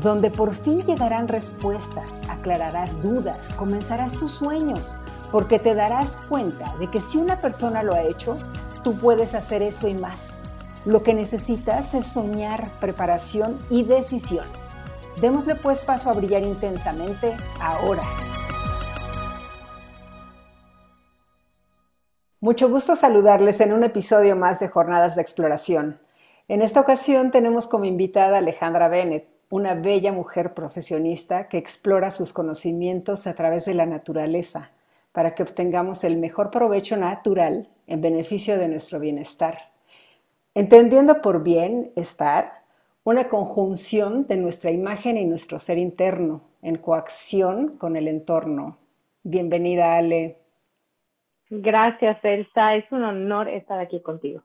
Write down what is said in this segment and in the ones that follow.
donde por fin llegarán respuestas, aclararás dudas, comenzarás tus sueños, porque te darás cuenta de que si una persona lo ha hecho, tú puedes hacer eso y más. Lo que necesitas es soñar, preparación y decisión. Démosle pues paso a brillar intensamente ahora. Mucho gusto saludarles en un episodio más de Jornadas de Exploración. En esta ocasión tenemos como invitada a Alejandra Bennett, una bella mujer profesionista que explora sus conocimientos a través de la naturaleza para que obtengamos el mejor provecho natural en beneficio de nuestro bienestar. Entendiendo por bienestar una conjunción de nuestra imagen y nuestro ser interno en coacción con el entorno. Bienvenida, Ale. Gracias, Elsa. Es un honor estar aquí contigo.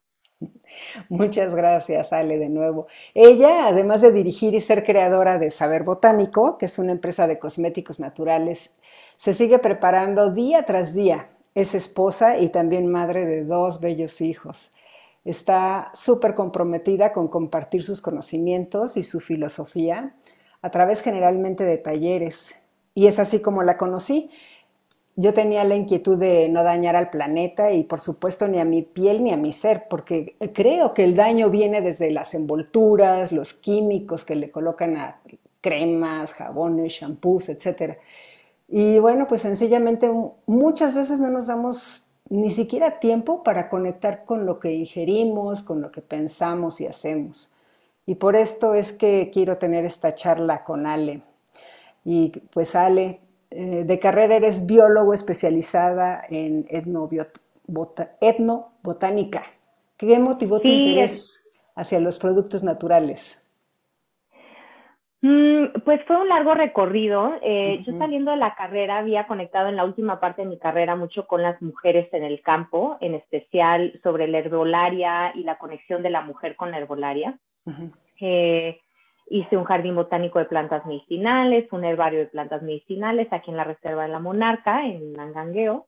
Muchas gracias, Ale, de nuevo. Ella, además de dirigir y ser creadora de Saber Botánico, que es una empresa de cosméticos naturales, se sigue preparando día tras día. Es esposa y también madre de dos bellos hijos. Está súper comprometida con compartir sus conocimientos y su filosofía a través generalmente de talleres. Y es así como la conocí yo tenía la inquietud de no dañar al planeta y por supuesto ni a mi piel ni a mi ser, porque creo que el daño viene desde las envolturas, los químicos que le colocan a cremas, jabones, shampoos, etc. Y bueno, pues sencillamente muchas veces no nos damos ni siquiera tiempo para conectar con lo que ingerimos, con lo que pensamos y hacemos. Y por esto es que quiero tener esta charla con Ale. Y pues Ale, eh, de carrera eres biólogo especializada en etnobotánica. ¿Qué motivó tu interés hacia los productos naturales? Mm, pues fue un largo recorrido. Eh, yo saliendo de la carrera había conectado en la última parte de mi carrera mucho con las mujeres en el campo, en especial sobre la herbolaria y la conexión de la mujer con la herbolaria. Hice un jardín botánico de plantas medicinales, un herbario de plantas medicinales aquí en la Reserva de la Monarca, en Nangangueo.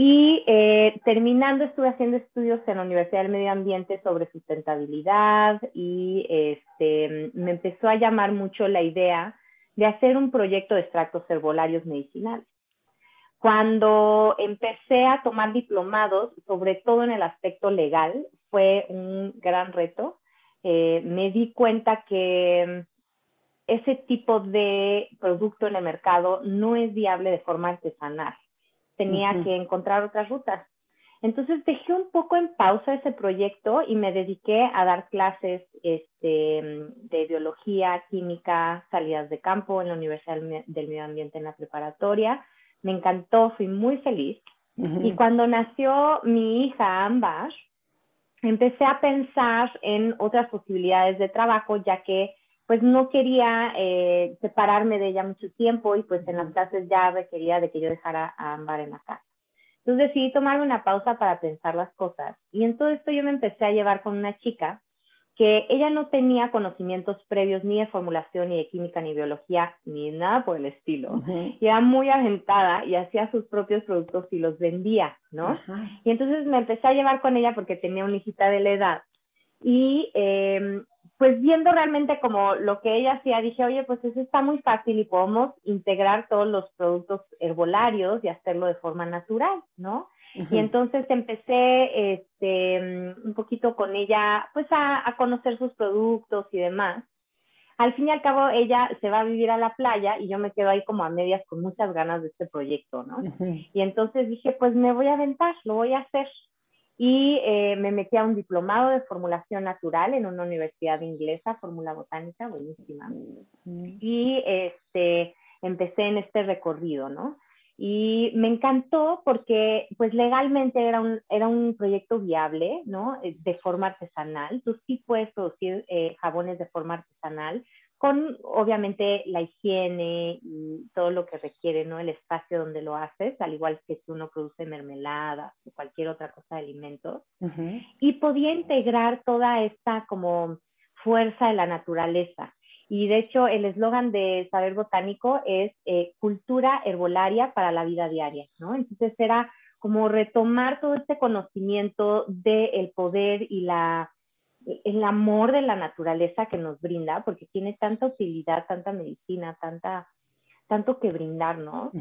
Y eh, terminando estuve haciendo estudios en la Universidad del Medio Ambiente sobre sustentabilidad y este, me empezó a llamar mucho la idea de hacer un proyecto de extractos herbolarios medicinales. Cuando empecé a tomar diplomados, sobre todo en el aspecto legal, fue un gran reto eh, me di cuenta que mm, ese tipo de producto en el mercado no es viable de forma artesanal. Tenía que encontrar otras rutas. Entonces dejé un poco en pausa ese proyecto y me dediqué a dar clases este, mm, de biología, química, salidas de campo en la Universidad del Medio Ambiente en la preparatoria. Me encantó, fui muy feliz. Y cuando nació mi hija Ambar, empecé a pensar en otras posibilidades de trabajo, ya que pues no quería eh, separarme de ella mucho tiempo y pues en las clases ya requería de que yo dejara a Ambar en la casa. Entonces decidí tomar una pausa para pensar las cosas y en todo esto yo me empecé a llevar con una chica que ella no tenía conocimientos previos ni de formulación, ni de química, ni biología, ni nada por el estilo. Y era muy aventada y hacía sus propios productos y los vendía, ¿no? Y entonces me empecé a llevar con ella porque tenía una hijita de la edad. Y em, pues viendo realmente como lo que ella hacía, dije, oye, pues eso está muy fácil y podemos integrar todos los productos herbolarios y hacerlo de forma natural, ¿no? Y entonces empecé este, un poquito con ella, pues a, conocer sus productos y demás. Al fin y al cabo, ella se va a vivir a la playa y yo me quedo ahí como a medias con muchas ganas de este proyecto, ¿no? Y entonces dije, pues me voy a aventar, lo voy a hacer. Y eh, me metí a un diplomado de formulación natural en una universidad inglesa, Fórmula Botánica, buenísima. Y este, empecé en este recorrido, ¿no? Y me encantó porque, pues legalmente era un, era un proyecto viable, ¿no? Eh, de forma artesanal. Tú sí puedes producir eh, jabones de forma artesanal con obviamente la higiene y todo lo que requiere, ¿no? El espacio donde lo haces, al igual que si uno produce mermeladas o cualquier otra cosa de alimentos. Y podía integrar toda esta como fuerza de la naturaleza. Y de hecho, el eslogan de Saber Botánico es eh, cultura herbolaria para la vida diaria, ¿no? Entonces era como retomar todo este conocimiento del poder y la el amor de la naturaleza que nos brinda, porque tiene tanta utilidad, tanta medicina, tanta, tanto que brindarnos,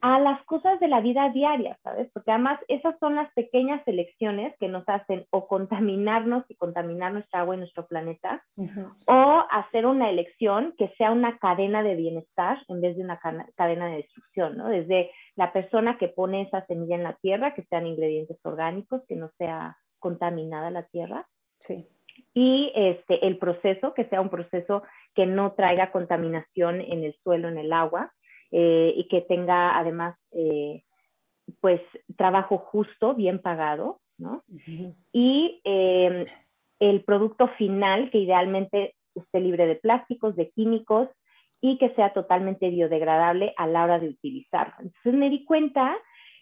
a las cosas de la vida diaria, ¿sabes? Porque además esas son las pequeñas elecciones que nos hacen o contaminarnos y contaminar nuestra agua y nuestro planeta, o hacer una elección que sea una cadena de bienestar en vez de una cadena de destrucción, ¿no? Desde la persona que pone esa semilla en la tierra, que sean ingredientes orgánicos, que no sea contaminada la tierra. Sí y este, el proceso, que sea un proceso que no traiga contaminación en el suelo, en el agua, eh, y que tenga además, eh, pues, trabajo justo, bien pagado, ¿no? Y em, el producto final, que idealmente esté libre de plásticos, de químicos, y que sea totalmente biodegradable a la hora de utilizarlo. Entonces me di cuenta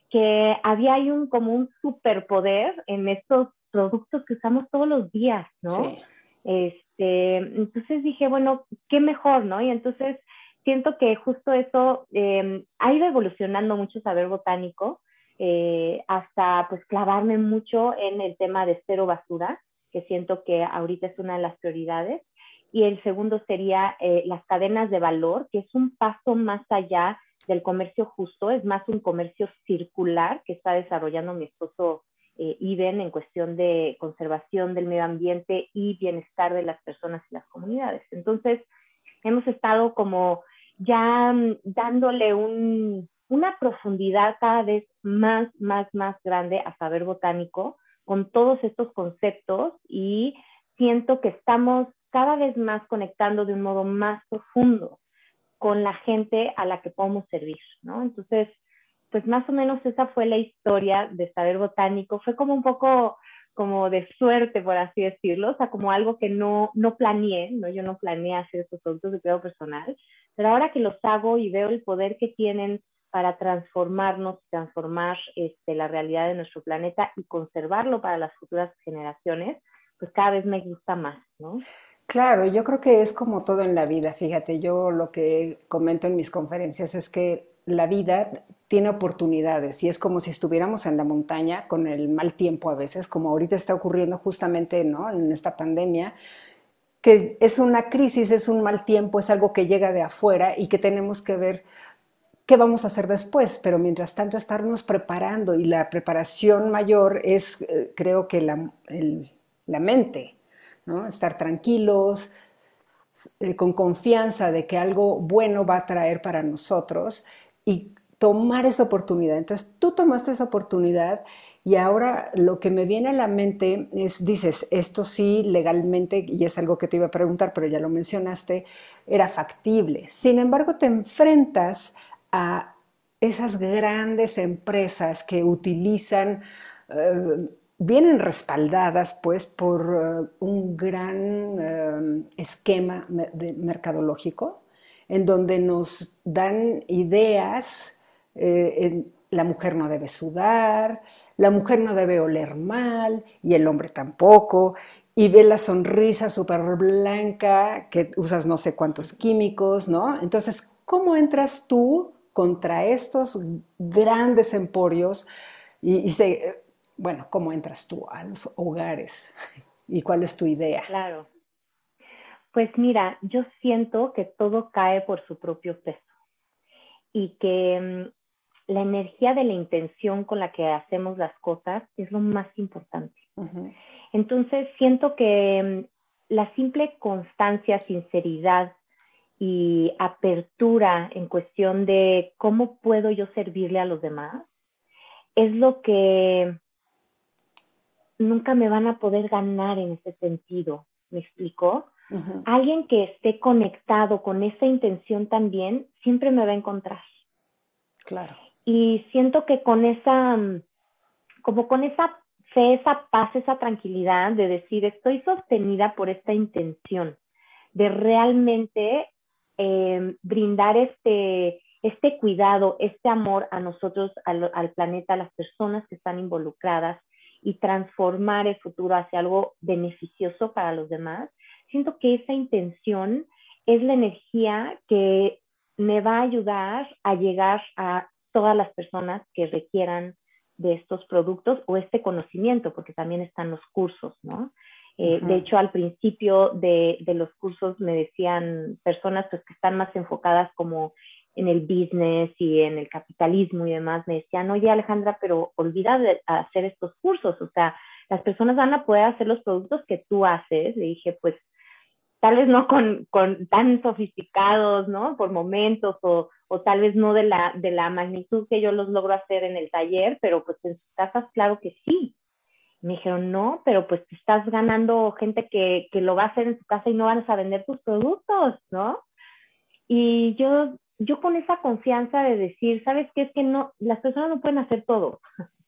que había ahí un, como un superpoder en estos productos que usamos todos los días, ¿no? Este, entonces dije, bueno, qué mejor, ¿no? Y entonces siento que justo eso em, ha ido evolucionando mucho saber botánico, eh, hasta pues clavarme mucho en el tema de cero basura, que siento que ahorita es una de las prioridades. Y el segundo sería eh, las cadenas de valor, que es un paso más allá del comercio justo, es más un comercio circular que está desarrollando mi esposo eh, IBEN en cuestión de conservación del medio ambiente y bienestar de las personas y las comunidades. Entonces, hemos estado como ya mm, dándole una profundidad cada vez más, más, más grande a saber botánico con todos estos conceptos y siento que estamos cada vez más conectando de un modo más profundo con la gente a la que podemos servir, ¿no? Entonces, pues más o menos esa fue la historia de Saber Botánico. Fue como un poco como de suerte, por así decirlo, o sea, como algo que no, no planeé, ¿no? Yo no planeé hacer estos productos de cuidado personal, pero ahora que los hago y veo el poder que tienen para transformarnos, transformar este, la realidad de nuestro planeta y conservarlo para las futuras generaciones, pues cada vez me gusta más, ¿no? Claro, yo creo que es como todo en la vida, fíjate, yo lo que comento en mis conferencias es que la vida tiene oportunidades y es como si estuviéramos en la montaña con el mal tiempo a veces, como ahorita está ocurriendo justamente ¿no? en esta pandemia, que es una crisis, es un mal tiempo, es algo que llega de afuera y que tenemos que ver qué vamos a hacer después, pero mientras tanto estarnos preparando y la preparación mayor es, eh, creo que la, la mente, ¿no? estar tranquilos, eh, con confianza de que algo bueno va a traer para nosotros y tomar esa oportunidad. Entonces tú tomaste esa oportunidad y ahora lo que me viene a la mente es, dices, esto sí legalmente, y es algo que te iba a preguntar, pero ya lo mencionaste, era factible. Sin embargo, te enfrentas a esas grandes empresas que utilizan, eh, vienen respaldadas pues por eh, un gran eh, esquema de mercadológico en donde nos dan ideas eh, la mujer no debe sudar, la mujer no debe oler mal y el hombre tampoco, y ve la sonrisa súper blanca que usas no sé cuántos químicos, ¿no? Entonces, ¿cómo entras tú contra estos grandes emporios? Y, bueno, ¿cómo entras tú a los hogares? ¿Y cuál es tu idea? Claro. Pues mira, yo siento que todo cae por su propio peso y que mm, la energía de la intención con la que hacemos las cosas es lo más importante. Entonces, siento que mm, la simple constancia, sinceridad y apertura en cuestión de cómo puedo yo servirle a los demás es lo que nunca me van a poder ganar en ese sentido. ¿Me explico? Alguien que esté conectado con esa intención también siempre me va a encontrar. Claro. Y siento que con esa, mm, como con esa fe, esa paz, esa tranquilidad de decir, estoy sostenida por esta intención, de realmente em, brindar este, este cuidado, este amor a nosotros, al, al, planeta, a las personas que están involucradas y transformar el futuro hacia algo beneficioso para los demás, siento que esa intención es la energía que me va a ayudar a llegar a todas las personas que requieran de estos productos o este conocimiento, porque también están los cursos, ¿no? Eh, de hecho, al principio de, de, los cursos me decían personas pues, que están más enfocadas como en el business y en el capitalismo y demás, me decían, oye Alejandra, pero olvida de hacer estos cursos, o sea, las personas van a poder hacer los productos que tú haces. Le dije, pues tal vez no con, con tan sofisticados, ¿no? Por momentos o, o, tal vez no de la, de la magnitud que yo los logro hacer en el taller, pero pues en sus casas claro que sí. Me dijeron, no, pero pues te estás ganando gente que, que lo va a hacer en su casa y no van a vender tus productos, ¿no? Y yo, yo con esa confianza de decir, ¿sabes qué? Es que no, las personas no pueden hacer todo.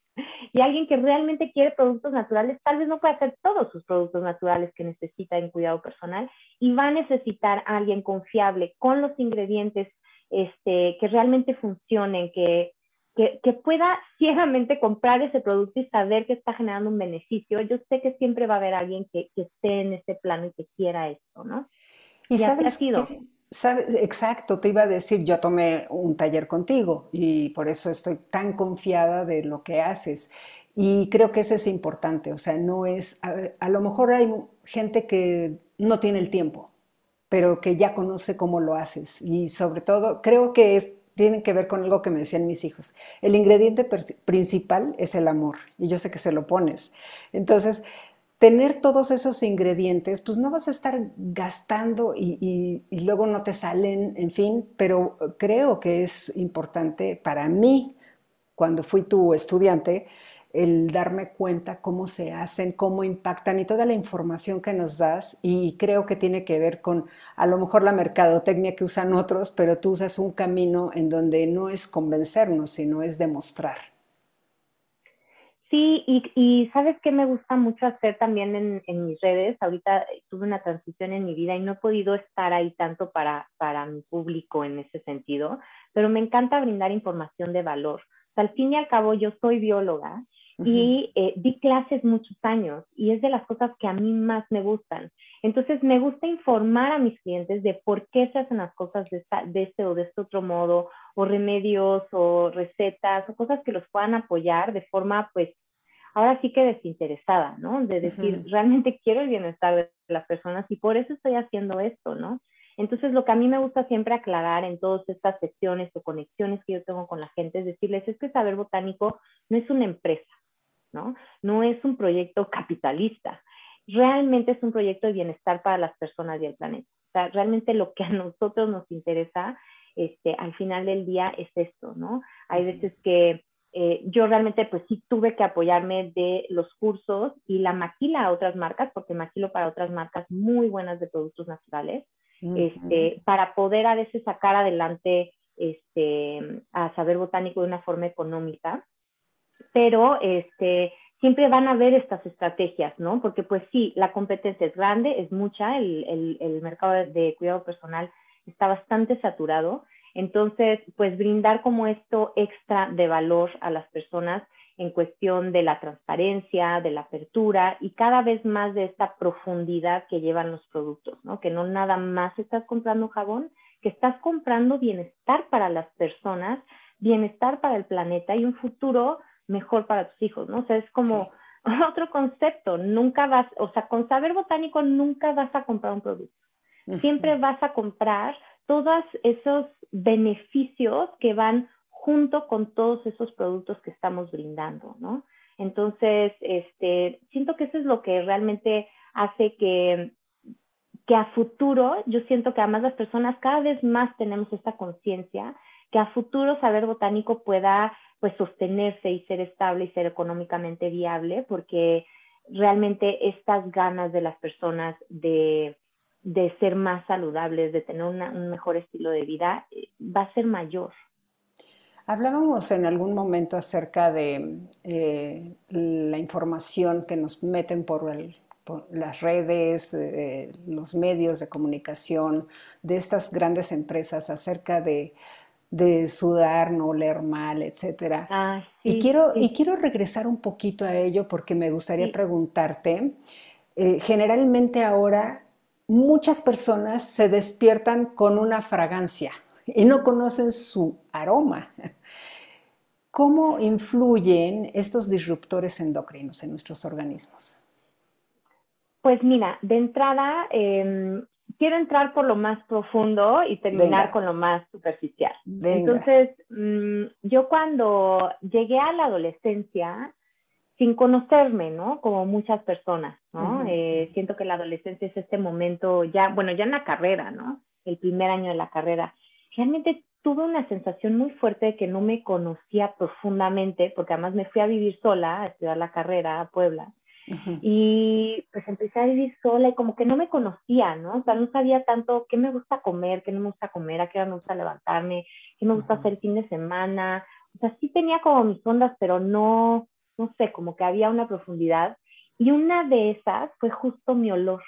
Y alguien que realmente quiere productos naturales, tal vez no puede hacer todos sus productos naturales que necesita en cuidado personal y va a necesitar a alguien confiable con los ingredientes este, que realmente funcionen, que, que, que, pueda ciegamente comprar ese producto y saber que está generando un beneficio. Yo sé que siempre va a haber alguien que, que esté en ese plano y que quiera esto, ¿no? Y, sabes ha sido. Exacto, te iba a decir, yo tomé un taller contigo y por eso estoy tan confiada de lo que haces. Y creo que eso es importante, o sea, no es, a, lo mejor hay gente que no tiene el tiempo, pero que ya conoce cómo lo haces. Y sobre todo, creo que es, tiene que ver con algo que me decían mis hijos. El ingrediente principal es el amor, y yo sé que se lo pones. Entonces, tener todos esos ingredientes, pues no vas a estar gastando y, luego no te salen, en fin, pero creo que es importante para mí, cuando fui tu estudiante, el darme cuenta cómo se hacen, cómo impactan y toda la información que nos das y creo que tiene que ver con a lo mejor la mercadotecnia que usan otros, pero tú usas un camino en donde no es convencernos, sino es demostrar. Sí, y, sabes qué me gusta mucho hacer también en, mis redes. Ahorita tuve una transición en mi vida y no he podido estar ahí tanto para, para mi público en ese sentido, pero me encanta brindar información de valor. al fin y al cabo, yo soy bióloga y eh, di clases muchos años y es de las cosas que a mí más me gustan. Entonces, me gusta informar a mis clientes de por qué se hacen las cosas de, de este o de este otro modo, o remedios o recetas o cosas que los puedan apoyar de forma, pues, ahora sí que desinteresada, ¿no? De decir, realmente quiero el bienestar de las personas y por eso estoy haciendo esto, ¿no? Entonces, lo que a mí me gusta siempre aclarar en todas estas sesiones o conexiones que yo tengo con la gente es decirles, es que Saber Botánico no es una empresa, ¿no? No es un proyecto capitalista. Realmente es un proyecto de bienestar para las personas y el planeta. O sea, realmente lo que a nosotros nos interesa, este, al final del día es esto, ¿no? Hay veces que eh, yo realmente pues sí tuve que apoyarme de los cursos y la maquila a otras marcas, porque maquilo para otras marcas muy buenas de productos naturales, este, para poder a veces sacar adelante este, a saber botánico de una forma económica. Pero este, siempre van a haber estas estrategias, ¿no? Porque pues sí, la competencia es grande, es mucha, el, el, el mercado de cuidado personal está bastante saturado entonces, pues brindar como esto extra de valor a las personas en cuestión de la transparencia, de la apertura y cada vez más de esta profundidad que llevan los productos, ¿no? Que no nada más estás comprando jabón, que estás comprando bienestar para las personas, bienestar para el planeta y un futuro mejor para tus hijos, ¿no? O sea, es como otro concepto, nunca vas, o sea, con saber botánico nunca vas a comprar un producto. Siempre vas a comprar todos esos beneficios que van junto con todos esos productos que estamos brindando, ¿no? Entonces, este, siento que eso es lo que realmente hace que, que a futuro, yo siento que además las personas cada vez más tenemos esta conciencia, que a futuro saber botánico pueda pues sostenerse y ser estable y ser económicamente viable, porque realmente estas ganas de las personas de de ser más saludables, de tener un mejor estilo de vida, eh, va a ser mayor. Hablábamos en algún momento acerca de eh, la información que nos meten por las redes, los medios de comunicación de estas grandes empresas acerca de, sudar, no oler mal, etcétera. Ah, y, quiero, y quiero regresar un poquito a ello porque me gustaría preguntarte, eh, generalmente ahora muchas personas se despiertan con una fragancia y no conocen su aroma. ¿Cómo influyen estos disruptores endocrinos en nuestros organismos? Pues mira, de entrada, em, quiero entrar por lo más profundo y terminar con lo más superficial. Entonces, mm, yo cuando llegué a la adolescencia, sin conocerme, ¿no? Como muchas personas, ¿no? Eh, siento que la adolescencia es este momento ya, bueno, ya en la carrera, ¿no? El primer año de la carrera. Realmente tuve una sensación muy fuerte de que no me conocía profundamente, porque además me fui a vivir sola, a estudiar la carrera a Puebla. Y pues empecé a vivir sola y como que no me conocía, ¿no? O sea, no sabía tanto qué me gusta comer, qué no me gusta comer, a qué hora me gusta levantarme, qué me gusta hacer el fin de semana. O sea, sí tenía como mis ondas, pero no, no sé, como que había una profundidad. Y una de esas fue justo mi olor.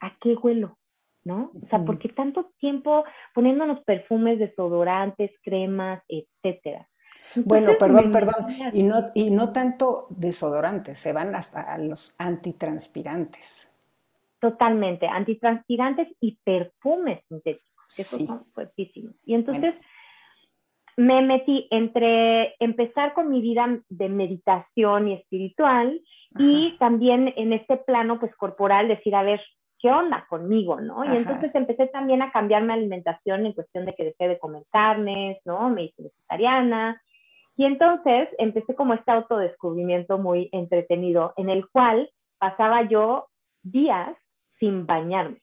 ¿A qué huelo? ¿No? O sea, ¿por qué tanto tiempo poniéndonos perfumes, desodorantes, cremas, etcétera? bueno, perdón, perdón. Y no, y no tanto desodorantes, se van hasta a los antitranspirantes. Totalmente, antitranspirantes y perfumes sintéticos, que son fuertísimos. Y entonces me metí entre empezar con mi vida de meditación y espiritual y también en este plano pues corporal decir, a ver, ¿qué onda conmigo, no? Y entonces empecé también a cambiar mi alimentación en cuestión de que dejé de comer carnes, ¿no? Me hice vegetariana, y entonces empecé como este autodescubrimiento muy entretenido, en el cual pasaba yo días sin bañarme.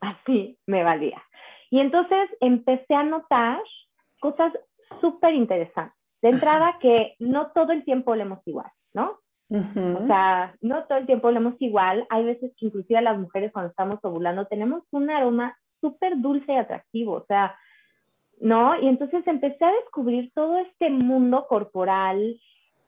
Así me valía. Y entonces empecé a notar cosas súper interesantes. De entrada, que no todo el tiempo olemos igual, ¿no? O sea, no todo el tiempo olemos igual. Hay veces que inclusive las mujeres cuando estamos ovulando tenemos un aroma súper dulce y atractivo. O sea, ¿no? Y entonces empecé a descubrir todo este mundo corporal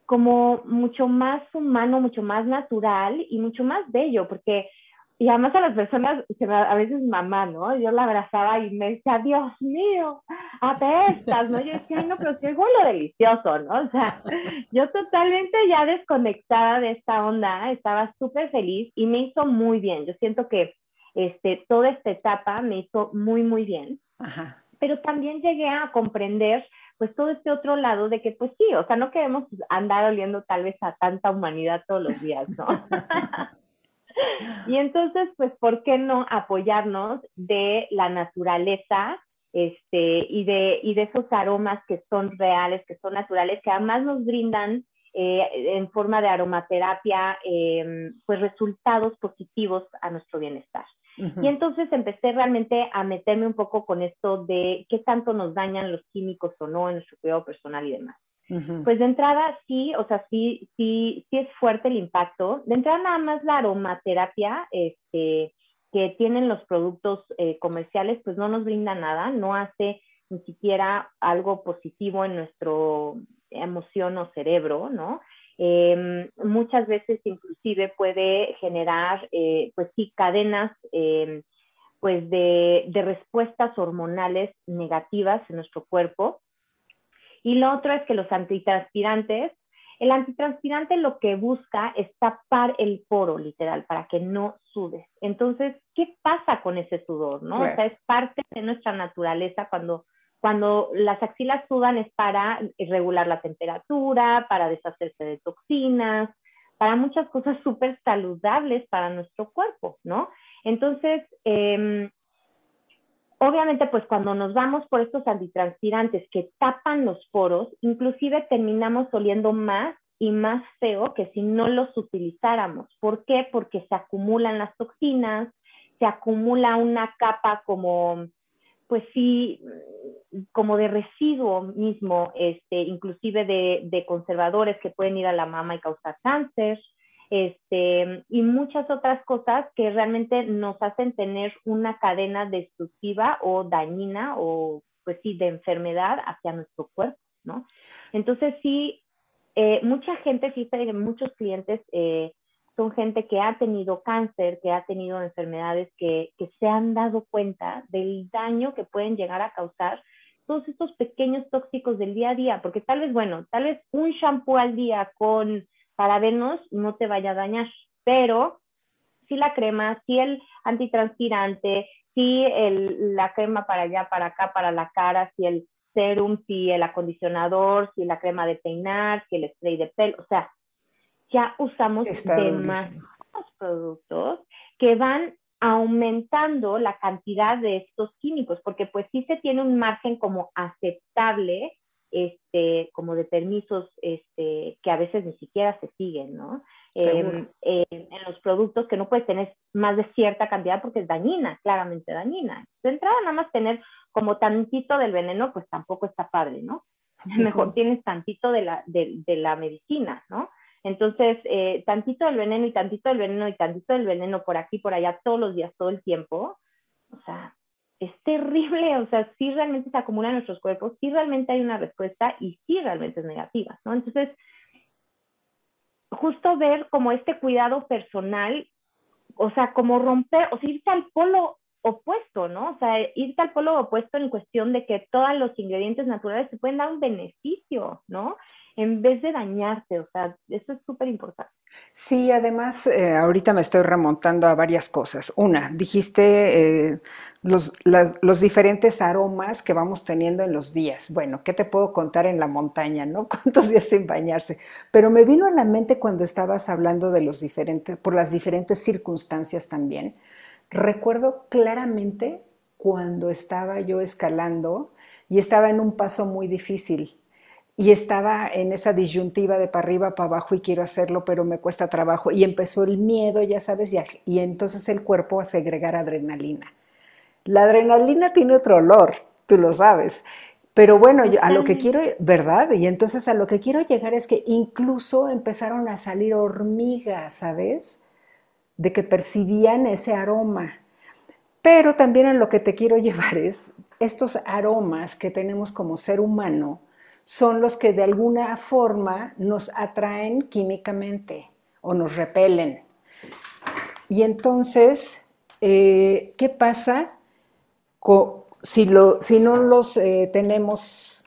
como mucho más humano, mucho más natural y mucho más bello, porque, y además a las personas, a veces mamá, ¿no? Yo la abrazaba y me decía, Dios mío, apestas, ¿no? Yo decía, no, pero qué lo delicioso, ¿no? O sea, yo totalmente ya desconectada de esta onda, estaba súper feliz y me hizo muy bien. Yo siento que este, toda esta etapa me hizo muy, muy bien. Ajá pero también llegué a comprender pues todo este otro lado de que pues sí, o sea, no queremos andar oliendo tal vez a tanta humanidad todos los días, ¿no? y entonces, pues, ¿por qué no apoyarnos de la naturaleza este, y, de, y de esos aromas que son reales, que son naturales, que además nos brindan eh, en forma de aromaterapia, eh, pues resultados positivos a nuestro bienestar. Y entonces empecé realmente a meterme un poco con esto de qué tanto nos dañan los químicos o no en nuestro cuidado personal y demás. Pues de entrada sí, o sea, sí, sí, sí es fuerte el impacto. De entrada nada más la aromaterapia este, que tienen los productos eh, comerciales, pues no nos brinda nada, no hace ni siquiera algo positivo en nuestro emoción o cerebro, ¿no? Em, muchas veces inclusive puede generar, eh, pues sí, cadenas em, pues de, de, respuestas hormonales negativas en nuestro cuerpo. Y lo otro es que los antitranspirantes, el antitranspirante lo que busca es tapar el poro, literal, para que no sudes. Entonces, ¿qué pasa con ese sudor? ¿no? O sea, es parte de nuestra naturaleza cuando cuando las axilas sudan es para regular la temperatura, para deshacerse de toxinas, para muchas cosas súper saludables para nuestro cuerpo, ¿no? Entonces, em, obviamente, pues cuando nos vamos por estos antitranspirantes que tapan los poros, inclusive terminamos oliendo más y más feo que si no los utilizáramos. ¿Por qué? Porque se acumulan las toxinas, se acumula una capa como pues sí, como de residuo mismo, este, inclusive de, conservadores que pueden ir a la mama y causar cáncer, este, y muchas otras cosas que realmente nos hacen tener una cadena destructiva o dañina o, pues sí, de enfermedad hacia nuestro cuerpo, ¿no? Entonces sí, eh, mucha gente, fíjate, muchos clientes, eh, son gente que ha tenido cáncer, que ha tenido enfermedades, que, que se han dado cuenta del daño que pueden llegar a causar todos estos pequeños tóxicos del día a día, porque tal vez, bueno, tal vez un shampoo al día con parabenos no te vaya a dañar, pero si la crema, si el antitranspirante, si el, la crema para allá, para acá, para la cara, si el serum, si el acondicionador, si la crema de peinar, si el spray de pelo, o sea, ya usamos demasiados productos que van aumentando la cantidad de estos químicos, porque pues sí se tiene un margen como aceptable, este, como de permisos este, que a veces ni siquiera se siguen, ¿no? Em, en los productos que no puedes tener más de cierta cantidad porque es dañina, claramente dañina. De entrada nada más tener como tantito del veneno, pues tampoco está padre, ¿no? Mejor tienes tantito de la, de, de la medicina, ¿no? Entonces, eh, tantito del veneno y tantito del veneno y tantito del veneno por aquí, por allá, todos los días, todo el tiempo, o sea, es terrible, o sea, sí realmente se acumula en nuestros cuerpos, sí realmente hay una respuesta y sí realmente es negativa, ¿no? Entonces, justo ver como este cuidado personal, o sea, como romper, o sea, irse al polo opuesto, ¿no? O sea, irse al polo opuesto en cuestión de que todos los ingredientes naturales se pueden dar un beneficio, ¿no? En vez de dañarte, o sea, eso es súper importante. Sí, además, eh, ahorita me estoy remontando a varias cosas. Una, dijiste eh, los, diferentes aromas que vamos teniendo en los días. Bueno, ¿qué te puedo contar en la montaña, no? ¿Cuántos días sin bañarse? Pero me vino a la mente cuando estabas hablando de los diferentes, por las diferentes circunstancias también. Recuerdo claramente cuando estaba yo escalando y estaba en un paso muy difícil y estaba en esa disyuntiva de para arriba, para abajo y quiero hacerlo, pero me cuesta trabajo. Y empezó el miedo, ya sabes, y, y entonces el cuerpo a segregar adrenalina. La adrenalina tiene otro olor, tú lo sabes. Pero bueno, a lo que quiero, ¿verdad? Y entonces a lo que quiero llegar es que incluso empezaron a salir hormigas, ¿sabes? De que percibían ese aroma. Pero también a lo que te quiero llevar es estos aromas que tenemos como ser humano, son los que de alguna forma nos atraen químicamente o nos repelen. Y entonces, eh, ¿qué pasa si, no los eh, tenemos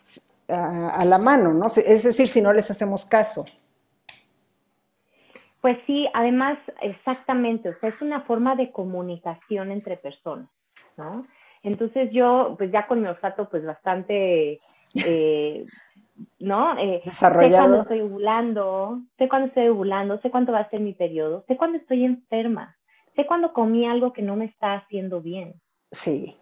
a, la mano? ¿no? Es decir, si no les hacemos caso. Pues sí, además, exactamente, o sea, es una forma de comunicación entre personas, ¿no? Entonces yo, pues ya con mi olfato, pues bastante eh, ¿no? Eh, sé cuándo estoy ovulando, sé cuándo estoy ovulando, sé cuándo va a ser mi periodo, sé cuándo estoy enferma, sé cuándo comí algo que no me está haciendo bien. Sí.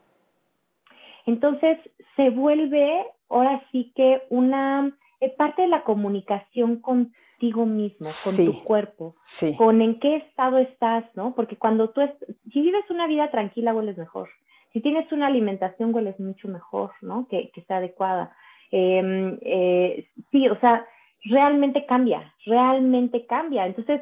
Entonces se vuelve ahora sí que una eh, parte de la comunicación contigo mismo, con tu cuerpo, con en qué estado estás, ¿no? Porque cuando tú, si vives una vida tranquila, hueles mejor. Si tienes una alimentación, hueles mucho mejor, ¿no? Que, que está adecuada. Em, eh, sí, o sea, realmente cambia, realmente cambia. Entonces,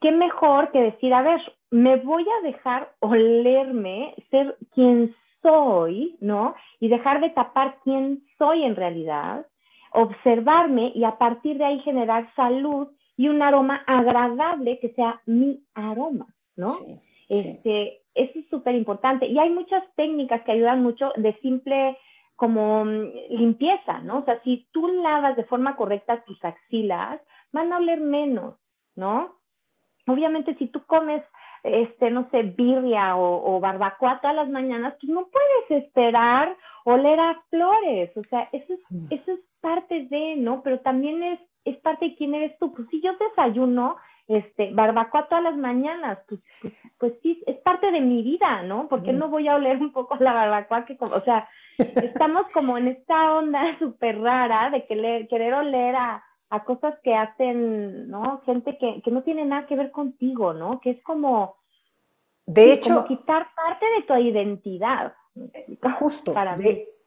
¿qué mejor que decir, a ver, me voy a dejar olerme, ser quien soy, ¿no? Y dejar de tapar quién soy en realidad, observarme y a partir de ahí generar salud y un aroma agradable que sea mi aroma, ¿no? este, Eso es súper importante. Y hay muchas técnicas que ayudan mucho de simple como mm, limpieza, ¿no? O sea, si tú lavas de forma correcta tus axilas, van a oler menos, ¿no? Obviamente, si tú comes, este, no sé, birria o, barbacoa todas las mañanas, pues no puedes esperar oler a flores, o sea, eso es, mm. eso es parte de, ¿no? Pero también es, es parte de quién eres tú. Pues si yo desayuno, este, barbacoa todas las mañanas, pues, pues, pues sí, es parte de mi vida, ¿no? Porque no voy a oler un poco la barbacoa que, como, o sea, estamos como en esta onda súper rara de que querer oler a, cosas que hacen, ¿no? Gente que, no tiene nada que ver contigo, ¿no? Que es como, de hecho, como quitar parte de tu identidad. Justo.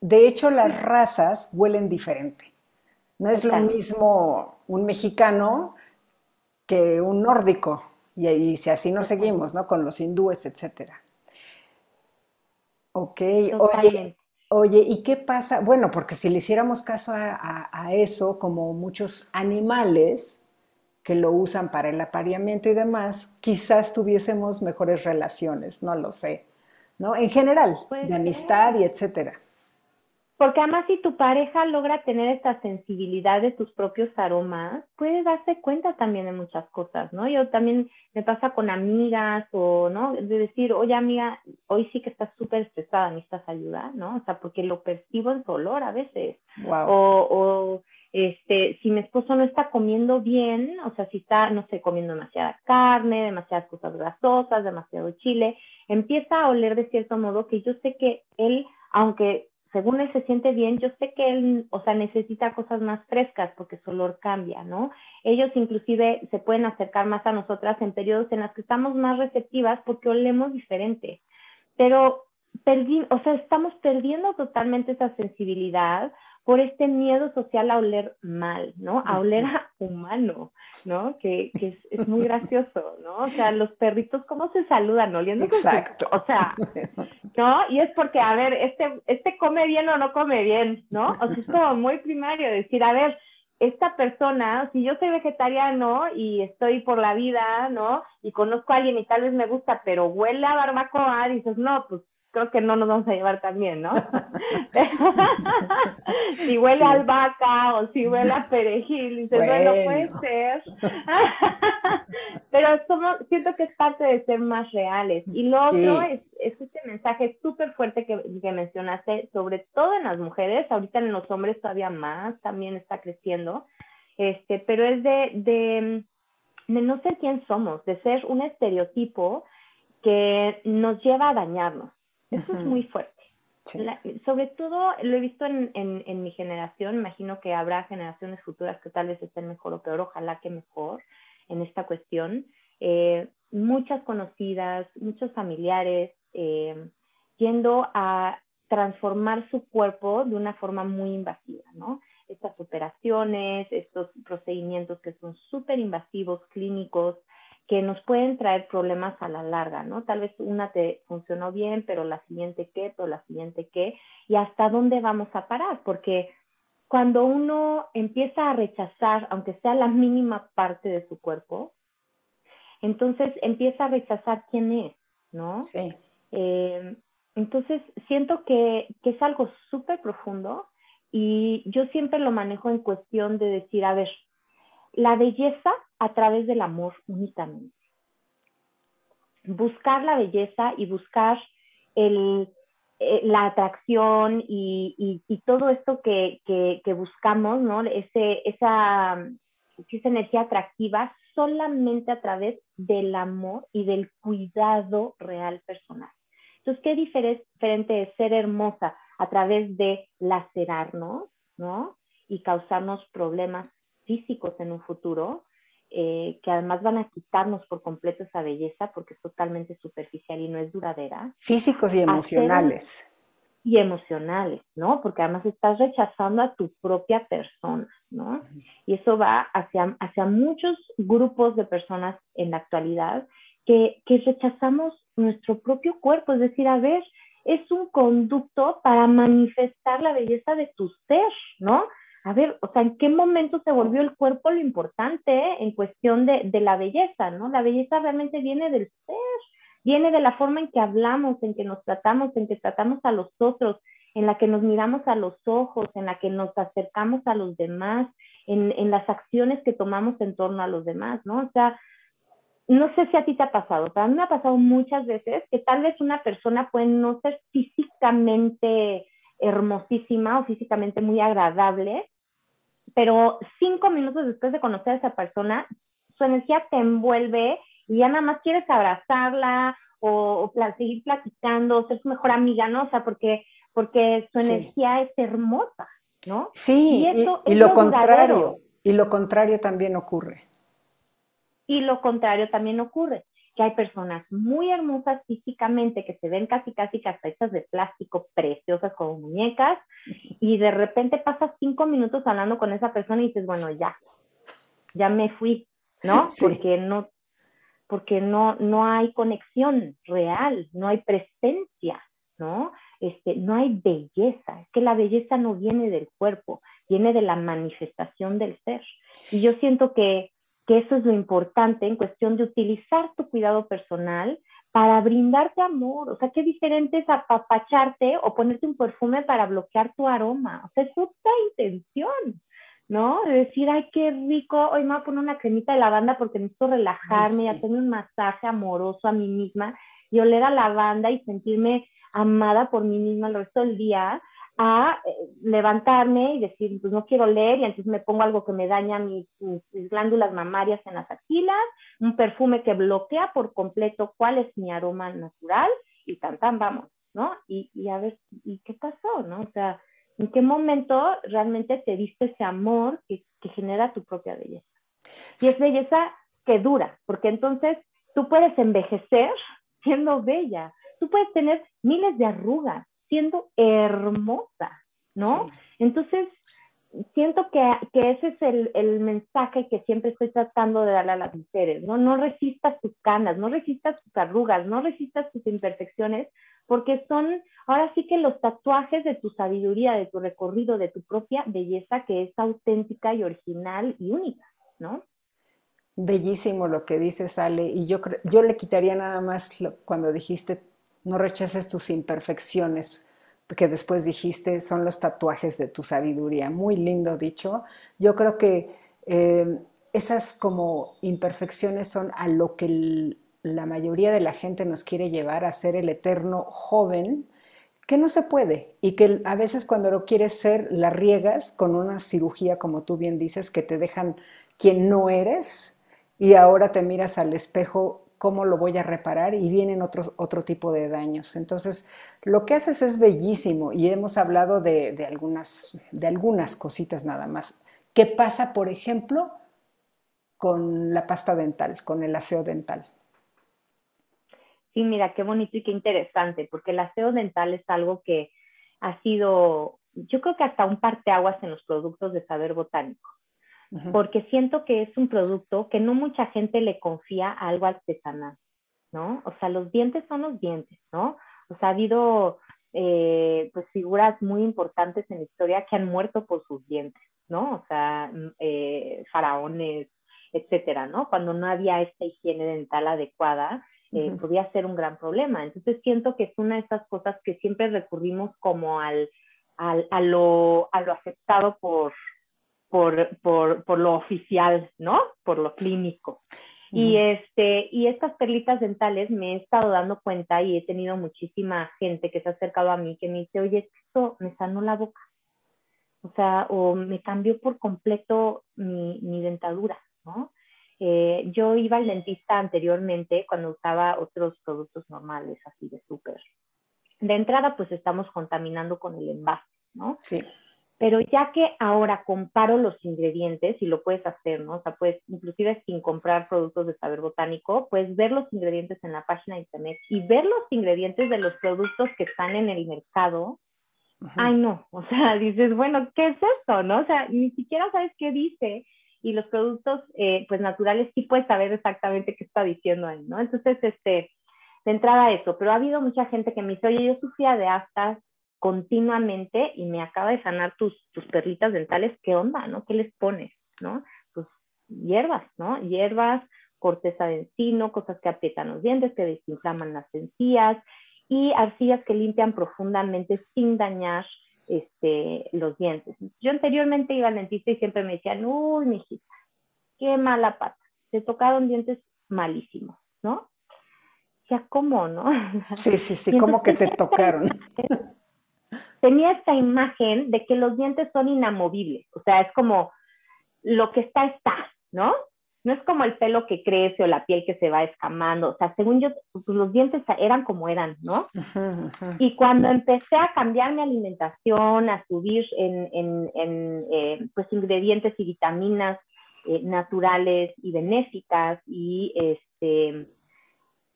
de, hecho, las razas huelen diferente. No es lo mismo un mexicano que un nórdico. Y, y si así nos seguimos, ¿no? Con los hindúes, etcétera. Ok, oye, Oye, ¿y qué pasa? Bueno, porque si le hiciéramos caso a, eso, como muchos animales, que lo usan para el apareamiento y demás, quizás tuviésemos mejores relaciones, no lo sé, ¿no? En general, de amistad y etcétera. Porque además si tu pareja logra tener esta sensibilidad de tus propios aromas, puedes darse cuenta también de muchas cosas, ¿no? Yo también me pasa con amigas o, ¿no? De decir, oye amiga, hoy sí que estás súper estresada, necesitas ayuda, ¿no? O sea, porque lo percibo en tu olor a veces. Wow. O, o este, si mi esposo no está comiendo bien, o sea, si está, no sé, comiendo demasiada carne, demasiadas cosas grasosas, demasiado chile, empieza a oler de cierto modo que yo sé que él, aunque según él se siente bien, yo sé que él, o sea, necesita cosas más frescas porque su olor cambia, ¿no? Ellos inclusive se pueden acercar más a nosotras en periodos en los que estamos más receptivas porque olemos diferente. Pero perdí, o sea, estamos perdiendo totalmente esa sensibilidad por este miedo social a oler mal, ¿no? A oler a humano, ¿no? Que, que es, muy gracioso, ¿no? O sea, los perritos, ¿cómo se saludan? Oliendo Exacto. o sea, ¿no? Y es porque, a ver, este, este come bien o no come bien, ¿no? O sea, es como muy primario decir, a ver, esta persona, si yo soy vegetariano y estoy por la vida, ¿no? Y conozco a alguien y tal vez me gusta, pero huele a barbacoa, dices, no, pues creo que no nos vamos a llevar tan bien, ¿no? si huele a albahaca o si huele a perejil, dices, bueno, puede ser. Pero siento que es parte de ser más reales. Y lo otro es, este mensaje súper fuerte que, que, mencionaste, sobre todo en las mujeres, ahorita en los hombres todavía más, también está creciendo, este, pero es de, de, de no ser quién somos, de ser un estereotipo que nos lleva a dañarnos. Eso es muy fuerte. Sobre todo lo he visto en, mi generación, imagino que habrá generaciones futuras que tal vez estén mejor o peor, ojalá que mejor en esta cuestión. Eh, muchas conocidas, muchos familiares eh, yendo a transformar su cuerpo de una forma muy invasiva, ¿no? Estas operaciones, estos procedimientos que son súper invasivos, clínicos, que nos pueden traer problemas a la larga, ¿no? Tal vez una te funcionó bien, pero la siguiente qué, pero la siguiente qué, y hasta dónde vamos a parar, porque cuando uno empieza a rechazar, aunque sea la mínima parte de su cuerpo, entonces empieza a rechazar quién es, ¿no? Sí. Eh, entonces siento que, que es algo súper profundo y yo siempre lo manejo en cuestión de decir, a ver, la belleza a través del amor únicamente. Buscar la belleza y buscar el, eh, la atracción y, todo esto que, buscamos, ¿no? Ese, esa, esa energía atractiva solamente a través del amor y del cuidado real personal. Entonces, qué diferente es ser hermosa a través de lacerarnos, ¿no? Y causarnos problemas físicos en un futuro, eh, que además van a quitarnos por completo esa belleza porque es totalmente superficial y no es duradera. Físicos y emocionales. Y emocionales, ¿no? Porque además estás rechazando a tu propia persona, ¿no? Y eso va hacia, hacia muchos grupos de personas en la actualidad que, que rechazamos nuestro propio cuerpo, es decir, a ver, es un conducto para manifestar la belleza de tu ser, ¿no? A ver, o sea, ¿en qué momento se volvió el cuerpo lo importante en cuestión de, de, la belleza, ¿no? La belleza realmente viene del ser, viene de la forma en que hablamos, en que nos tratamos, en que tratamos a los otros, en la que nos miramos a los ojos, en la que nos acercamos a los demás, en, en las acciones que tomamos en torno a los demás, ¿no? O sea, no sé si a ti te ha pasado, pero a mí me ha pasado muchas veces que tal vez una persona puede no ser físicamente hermosísima o físicamente muy agradable, pero cinco minutos después de conocer a esa persona, su energía te envuelve y ya nada más quieres abrazarla o, seguir platicando, ser su mejor amiga, ¿no? O sea, porque, porque su energía es hermosa, ¿no? Sí, y, lo, contrario, y lo contrario también ocurre. Y lo contrario también ocurre que hay personas muy hermosas físicamente que se ven casi casi hechas de plástico, preciosas como muñecas, y de repente pasas cinco minutos hablando con esa persona y dices, bueno, ya, ya me fui, ¿no? Porque no, porque no, no hay conexión real, no hay presencia, ¿no? Este, no hay belleza, es que la belleza no viene del cuerpo, viene de la manifestación del ser. Y yo siento que que eso es lo importante en cuestión de utilizar tu cuidado personal para brindarte amor. O sea, qué diferente es apapacharte o ponerte un perfume para bloquear tu aroma. O sea, es otra intención, ¿no? De decir, ay, qué rico, hoy me voy a poner una cremita de lavanda porque necesito relajarme y hacerme un masaje amoroso a mí misma y oler a lavanda y sentirme amada por mí misma el resto del día a eh, levantarme y decir, pues no quiero leer, y entonces me pongo algo que me daña mis, glándulas mamarias en las axilas, un perfume que bloquea por completo cuál es mi aroma natural, y tan tan vamos, ¿no? Y, y a ver, ¿y qué pasó, no? O sea, ¿en qué momento realmente te diste ese amor que, que genera tu propia belleza? Y es belleza que dura, porque entonces tú puedes envejecer siendo bella, tú puedes tener miles de arrugas, siendo hermosa, ¿no? Entonces, siento que, que ese es el, el, mensaje que siempre estoy tratando de darle a las mujeres, ¿no? No resistas tus canas, no resistas tus arrugas, no resistas tus imperfecciones, porque son ahora sí que los tatuajes de tu sabiduría, de tu recorrido, de tu propia belleza que es auténtica y original y única, ¿no? Bellísimo lo que dices, Ale, y yo, yo le quitaría nada más cuando dijiste no rechaces tus imperfecciones, que después dijiste son los tatuajes de tu sabiduría. Muy lindo dicho. Yo creo que eh, esas como imperfecciones son a lo que la mayoría de la gente nos quiere llevar a ser el eterno joven, que no se puede y que a veces cuando lo quieres ser la riegas con una cirugía, como tú bien dices, que te dejan quien no eres y ahora te miras al espejo cómo lo voy a reparar y vienen otro tipo de daños. Entonces, lo que haces es bellísimo y hemos hablado de, algunas, de algunas cositas nada más. ¿Qué pasa, por ejemplo, con la pasta dental, con el aseo dental? Sí, mira, qué bonito y qué interesante, porque el aseo dental es algo que ha sido, yo creo que hasta un parteaguas en los productos de saber botánico porque siento que es un producto que no mucha gente le confía a algo artesanal, ¿no? O sea, los dientes son los dientes, ¿no? O sea, ha habido eh, pues figuras muy importantes en la historia que han muerto por sus dientes, ¿no? O sea, mm, eh, faraones, etcétera, ¿no? Cuando no había esta higiene dental adecuada, eh, podía ser un gran problema. Entonces siento que es una de esas cosas que siempre recurrimos como al, al a, lo, a lo aceptado por, por, por, por lo oficial, ¿no? Por lo clínico. Y, este, y estas perlitas dentales me he estado dando cuenta y he tenido muchísima gente que se ha acercado a mí que me dice, oye, esto me sanó la boca. O sea, o me cambió por completo mi, mi dentadura, ¿no? Eh, yo iba al dentista anteriormente cuando usaba otros productos normales, así de súper. De entrada, pues estamos contaminando con el envase, ¿no? Sí. Pero ya que ahora comparo los ingredientes, y lo puedes hacer, ¿no? O sea, puedes, inclusive sin comprar productos de saber botánico, puedes ver los ingredientes en la página de internet y ver los ingredientes de los productos que están en el mercado. Ay, no, o sea, dices, bueno, ¿qué es esto, no? O sea, ni siquiera sabes qué dice. Y los productos, eh, pues, naturales sí puedes saber exactamente qué está diciendo ahí, ¿no? Entonces, este, de entrada eso, pero ha habido mucha gente que me dice, oye, yo sufría de aftas, continuamente y me acaba de sanar tus, tus perlitas dentales, ¿qué onda, no? ¿Qué les pones, no? Pues hierbas, ¿no? Hierbas, corteza de encino, cosas que aprietan los dientes, que desinflaman las encías y arcillas que limpian profundamente sin dañar este, los dientes. Yo anteriormente iba al dentista y siempre me decían, uy, mijita, qué mala pata, te tocaron dientes malísimos, ¿no? Ya, ¿cómo, no? Sí, sí, sí, ¿cómo que te tocaron? tenía esta imagen de que los dientes son inamovibles, o sea, es como lo que está, está, ¿no? No es como el pelo que crece o la piel que se va escamando, o sea, según yo, pues los dientes eran como eran, ¿no? Y cuando empecé a cambiar mi alimentación, a subir en, en, en eh, pues ingredientes y vitaminas eh, naturales y benéficas y este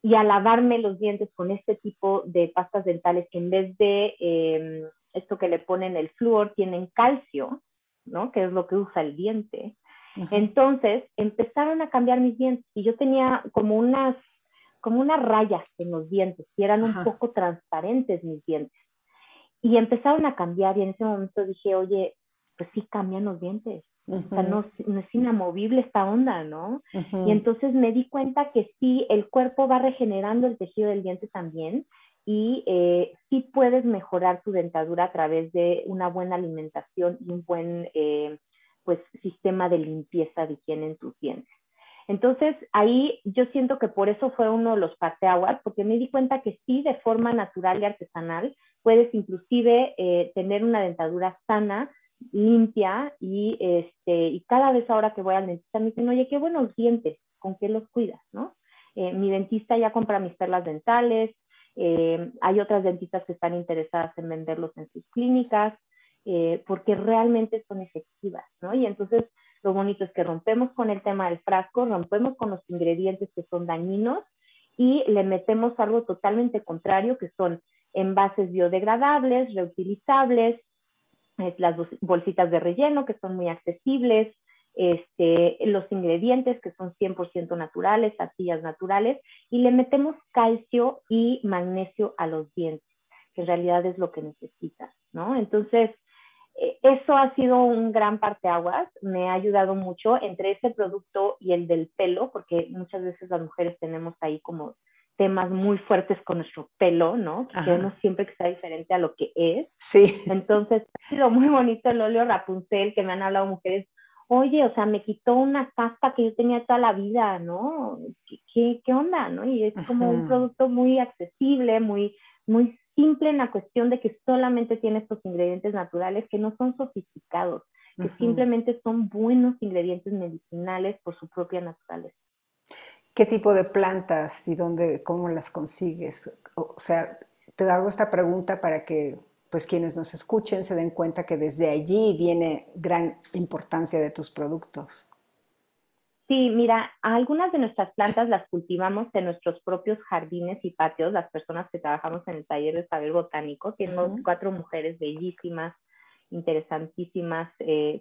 y a lavarme los dientes con este tipo de pastas dentales que en vez de em, esto que le ponen el flúor, tienen calcio, ¿no? Que es lo que usa el diente. Entonces empezaron a cambiar mis dientes y yo tenía como unas, como unas rayas en los dientes y eran un poco transparentes mis dientes. Y empezaron a cambiar y en ese momento dije, oye, pues sí cambian los dientes. O sea, no, no, es inamovible esta onda, ¿no? Y entonces me di cuenta que sí, el cuerpo va regenerando el tejido del diente también y eh, sí puedes mejorar tu dentadura a través de una buena alimentación y un buen eh, pues, sistema de limpieza de higiene en tus dientes. Entonces, ahí yo siento que por eso fue uno de los parteaguas, porque me di cuenta que sí, de forma natural y artesanal, puedes inclusive eh, tener una dentadura sana, limpia, y, este, y cada vez ahora que voy al dentista me dicen, oye, qué buenos dientes, ¿con qué los cuidas? ¿no? Eh, mi dentista ya compra mis perlas dentales, eh, hay otras dentistas que están interesadas en venderlos en sus clínicas, porque realmente son efectivas, ¿no? Y entonces lo bonito es que rompemos con el tema del frasco, rompemos con los ingredientes que son dañinos y le metemos algo totalmente contrario, que son envases biodegradables, reutilizables, las bolsitas de relleno que son muy accesibles, este, los ingredientes que son 100% naturales, astillas naturales, y le metemos calcio y magnesio a los dientes, que en realidad es lo que necesitas, ¿no? Entonces, eh, eso ha sido un gran parteaguas, me ha ayudado mucho entre ese producto y el del pelo, porque muchas veces las mujeres tenemos ahí como temas muy fuertes con nuestro pelo, ¿no? Queremos siempre que sea diferente a lo que es. Sí. Entonces, ha sido muy bonito el óleo Rapunzel, que me han hablado mujeres, oye, o sea, me quitó una caspa que yo tenía toda la vida, ¿no? ¿Qué, qué, onda, no? Y es como un producto muy accesible, muy, muy simple en la cuestión de que solamente tiene estos ingredientes naturales que no son sofisticados, que simplemente son buenos ingredientes medicinales por su propia naturaleza. ¿Qué tipo de plantas y dónde, cómo las consigues? O sea, te hago esta pregunta para que pues quienes nos escuchen se den cuenta que desde allí viene gran importancia de tus productos. Sí, mira, algunas de nuestras plantas las cultivamos en nuestros propios jardines y patios, las personas que trabajamos en el taller de saber botánico, tenemos cuatro mujeres bellísimas, interesantísimas, eh,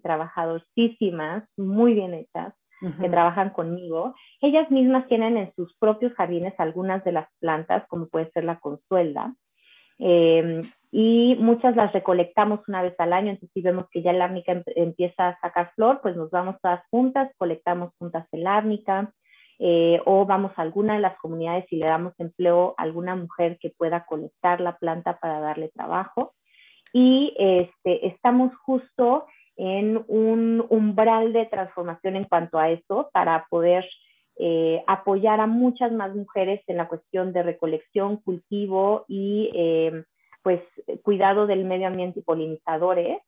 muy bien hechas, que trabajan conmigo. Ellas mismas tienen en sus propios jardines algunas de las plantas, como puede ser la consuelda. Eh, y muchas las recolectamos una vez al año, entonces si vemos que ya el árnica em, empieza a sacar flor, pues nos vamos todas juntas, colectamos juntas el árnica, eh, o vamos a alguna de las comunidades y le damos empleo a alguna mujer que pueda colectar la planta para darle trabajo. Y este, estamos justo en un umbral de transformación en cuanto a eso para poder eh, apoyar a muchas más mujeres en la cuestión de recolección, cultivo y eh, pues cuidado del medio ambiente y polinizadores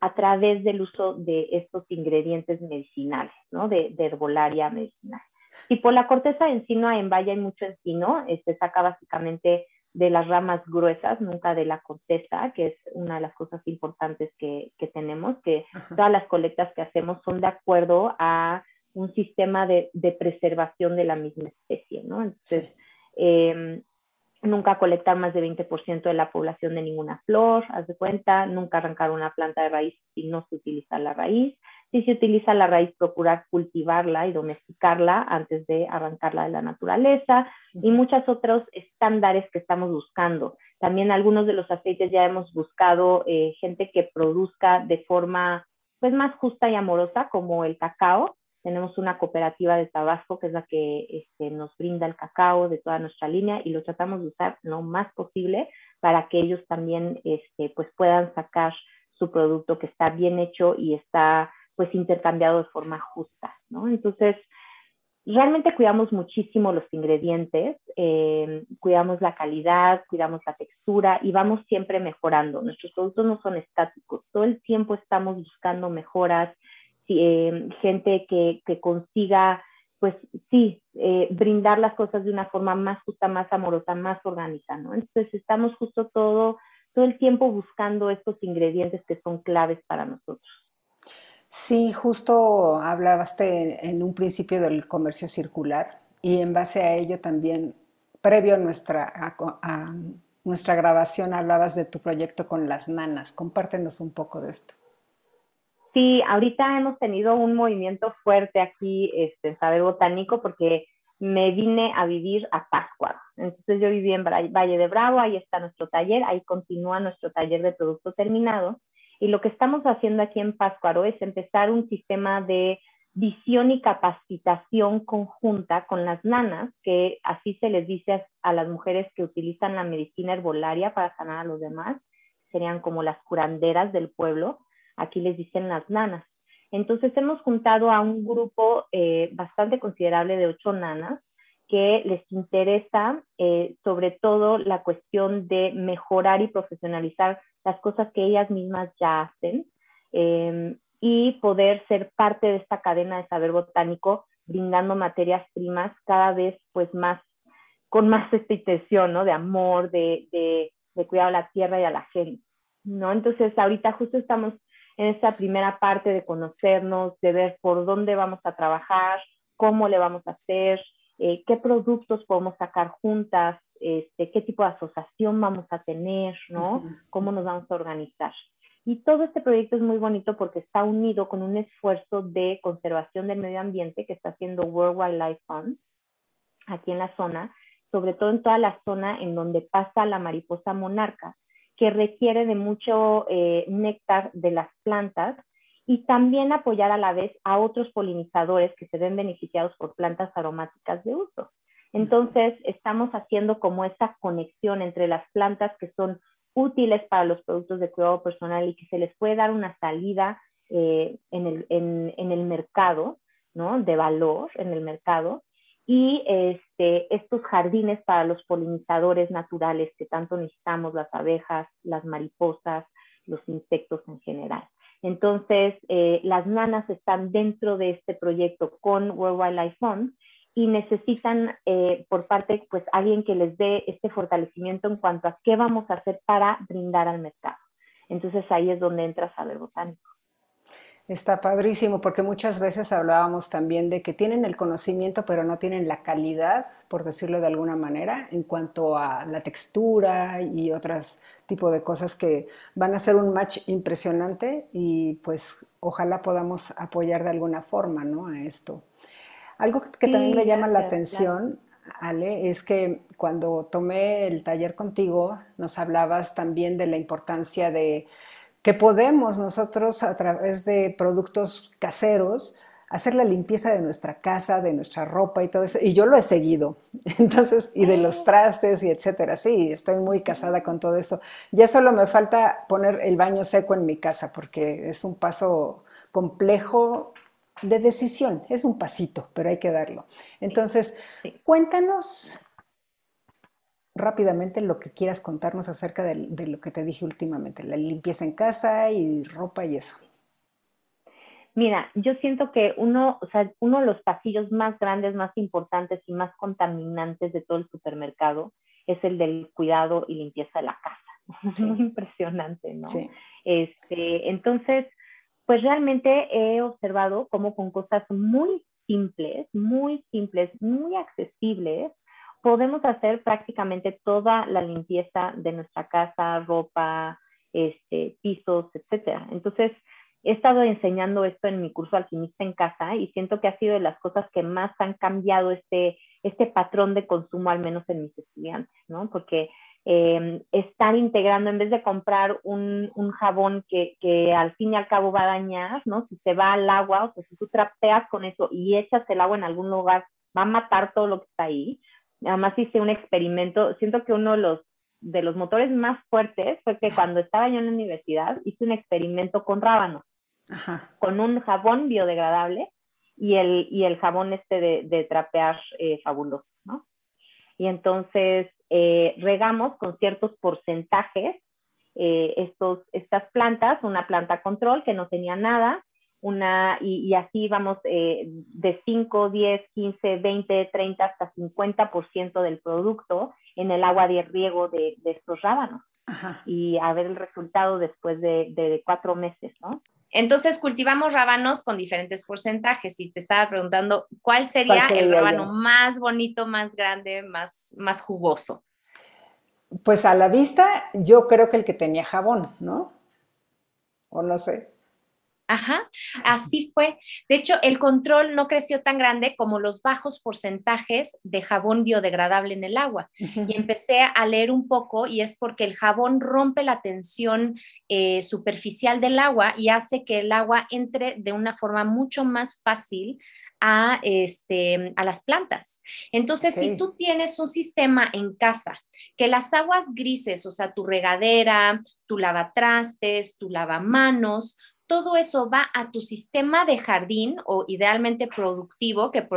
a través del uso de estos ingredientes medicinales, ¿no? De, herbolaria medicinal. Y por la corteza de encino en Valle hay mucho encino, se este, saca básicamente de las ramas gruesas, nunca de la corteza, que es una de las cosas importantes que, que tenemos, que todas las colectas que hacemos son de acuerdo a un sistema de, de preservación de la misma especie, ¿no? Entonces, eh, nunca colectar más de 20% de la población de ninguna flor, haz de cuenta, nunca arrancar una planta de raíz si no se utiliza la raíz. Si se utiliza la raíz, procurar cultivarla y domesticarla antes de arrancarla de la naturaleza y muchos otros estándares que estamos buscando. También algunos de los aceites ya hemos buscado eh, gente que produzca de forma pues más justa y amorosa como el cacao, tenemos una cooperativa de Tabasco que es la que este, nos brinda el cacao de toda nuestra línea y lo tratamos de usar lo más posible para que ellos también este, pues puedan sacar su producto que está bien hecho y está pues intercambiado de forma justa, ¿no? Entonces, realmente cuidamos muchísimo los ingredientes, eh, cuidamos la calidad, cuidamos la textura y vamos siempre mejorando. Nuestros productos no son estáticos, todo el tiempo estamos buscando mejoras, eh, gente que, consiga, pues sí, eh, brindar las cosas de una forma más justa, más amorosa, más orgánica, ¿no? Entonces estamos justo todo, todo el tiempo buscando estos ingredientes que son claves para nosotros. Sí, justo hablabaste en un principio del comercio circular y en base a ello también, previo a nuestra, a nuestra grabación, hablabas de tu proyecto con las nanas. Compártenos un poco de esto. Sí, ahorita hemos tenido un movimiento fuerte aquí este, en Saber Botánico porque me vine a vivir a Pascua. Entonces yo viví en Valle de Bravo, ahí está nuestro taller, ahí continúa nuestro taller de producto terminado. Y lo que estamos haciendo aquí en Páscuaro es empezar un sistema de visión y capacitación conjunta con las nanas, que así se les dice a las mujeres que utilizan la medicina herbolaria para sanar a los demás, serían como las curanderas del pueblo, aquí les dicen las nanas. Entonces hemos juntado a un grupo eh, bastante considerable de ocho nanas que les interesa eh, sobre todo la cuestión de mejorar y profesionalizar las cosas que ellas mismas ya hacen. Em, y poder ser parte de esta cadena de saber botánico, brindando materias primas cada vez pues más, con más esta intención, ¿no? De amor, de, de, de cuidar a la tierra y a la gente, ¿no? Entonces ahorita justo estamos en esta primera parte de conocernos, de ver por dónde vamos a trabajar, cómo le vamos a hacer, eh, qué productos podemos sacar juntas, este, qué tipo de asociación vamos a tener, ¿no? Cómo nos vamos a organizar. Y todo este proyecto es muy bonito porque está unido con un esfuerzo de conservación del medio ambiente que está haciendo World Wildlife Fund aquí en la zona, sobre todo en toda la zona en donde pasa la mariposa monarca, que requiere de mucho eh, néctar de las plantas y también apoyar a la vez a otros polinizadores que se ven beneficiados por plantas aromáticas de uso. Entonces, estamos haciendo como esa conexión entre las plantas que son útiles para los productos de cuidado personal y que se les puede dar una salida eh, en, el, en, el, mercado, ¿no? De valor en el mercado. Y este, estos jardines para los polinizadores naturales que tanto necesitamos, las abejas, las mariposas, los insectos en general. Entonces, eh, las nanas están dentro de este proyecto con World Wildlife Fund y necesitan eh, por parte, pues, alguien que les dé este fortalecimiento en cuanto a qué vamos a hacer para brindar al mercado. Entonces ahí es donde entra Saber Botánico. Está padrísimo porque muchas veces hablábamos también de que tienen el conocimiento pero no tienen la calidad, por decirlo de alguna manera, en cuanto a la textura y otros tipos de cosas que van a ser un match impresionante y pues ojalá podamos apoyar de alguna forma ¿no? a esto. Algo que también me llama la atención, Ale, es que cuando tomé el taller contigo, nos hablabas también de la importancia de que podemos nosotros a través de productos caseros hacer la limpieza de nuestra casa, de nuestra ropa y todo eso. Y yo lo he seguido. Entonces, y de los trastes y etcétera. Sí, estoy muy casada con todo eso. Ya solo me falta poner el baño seco en mi casa porque es un paso complejo de decisión. Es un pasito, pero hay que darlo. Entonces, cuéntanos rápidamente lo que quieras contarnos acerca de, lo que te dije últimamente, la limpieza en casa y ropa y eso. Mira, yo siento que uno, o sea, uno de los pasillos más grandes, más importantes y más contaminantes de todo el supermercado es el del cuidado y limpieza de la casa. Muy impresionante, ¿no? Sí. Este, entonces, pues realmente he observado cómo con cosas muy simples, muy simples, muy accesibles, podemos hacer prácticamente toda la limpieza de nuestra casa, ropa, este, pisos, etcétera. Entonces, he estado enseñando esto en mi curso Alquimista en Casa y siento que ha sido de las cosas que más han cambiado este, este patrón de consumo, al menos en mis estudiantes, ¿no? Porque eh, están integrando, en vez de comprar un, jabón que, al fin y al cabo va a dañar, ¿no? Si se va al agua, o si tú trapeas con eso y echas el agua en algún lugar, va a matar todo lo que está ahí. Además hice un experimento, siento que uno de los, de los motores más fuertes fue que cuando estaba yo en la universidad hice un experimento con rábanos, con un jabón biodegradable y el, y el jabón este de, de trapear eh, fabuloso, ¿no? Y entonces eh, regamos con ciertos porcentajes eh, estos, estas plantas, una planta control que no tenía nada, una, y, así vamos eh, de 5, 10, 15, 20, 30 hasta 50% del producto en el agua de riego de, estos rábanos. Y a ver el resultado después de, de, cuatro meses, ¿no? Entonces cultivamos rábanos con diferentes porcentajes y te estaba preguntando cuál sería el rábano más bonito, más grande, más, más jugoso. Pues a la vista, yo creo que el que tenía jabón, ¿no? O no sé. Ajá, así fue. De hecho, el control no creció tan grande como los bajos porcentajes de jabón biodegradable en el agua. Y empecé a leer un poco y es porque el jabón rompe la tensión eh, superficial del agua y hace que el agua entre de una forma mucho más fácil a, este, a las plantas. Entonces, si tú tienes un sistema en casa que las aguas grises, o sea, tu regadera, tu lavatrastes, tu lavamanos, todo eso va a tu sistema de jardín o idealmente productivo, que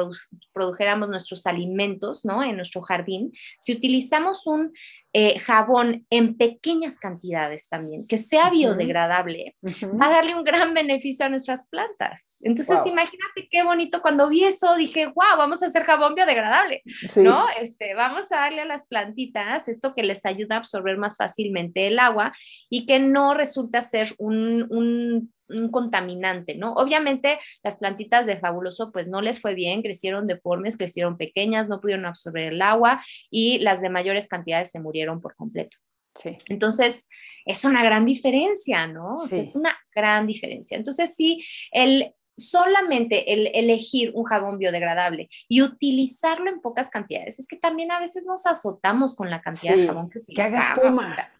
produjéramos nuestros alimentos, ¿no? En nuestro jardín. Si utilizamos un eh, jabón en pequeñas cantidades también, que sea biodegradable, va a darle un gran beneficio a nuestras plantas. Entonces, imagínate qué bonito cuando vi eso, dije, wow, vamos a hacer jabón biodegradable, ¿no? Este, vamos a darle a las plantitas esto que les ayuda a absorber más fácilmente el agua y que no resulta ser un, un un contaminante, ¿no? Obviamente las plantitas de fabuloso pues no les fue bien, crecieron deformes, crecieron pequeñas, no pudieron absorber el agua y las de mayores cantidades se murieron por completo. Sí. Entonces, es una gran diferencia, ¿no? es una gran diferencia. Entonces, sí, el solamente el elegir un jabón biodegradable y utilizarlo en pocas cantidades, es que también a veces nos azotamos con la cantidad de jabón que utilizamos. Que haga espuma.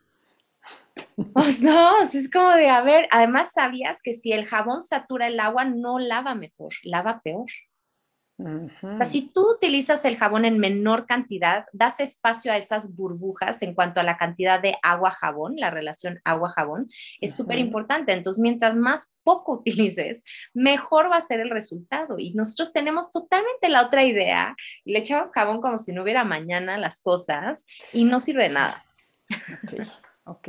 Pues no, es como de, a ver, además sabías que si el jabón satura el agua, no lava mejor, lava peor. O sea, si tú utilizas el jabón en menor cantidad, das espacio a esas burbujas en cuanto a la cantidad de agua-jabón, la relación agua-jabón, es súper importante. Entonces, mientras más poco utilices, mejor va a ser el resultado. Y nosotros tenemos totalmente la otra idea y le echamos jabón como si no hubiera mañana las cosas y no sirve de nada. Ok.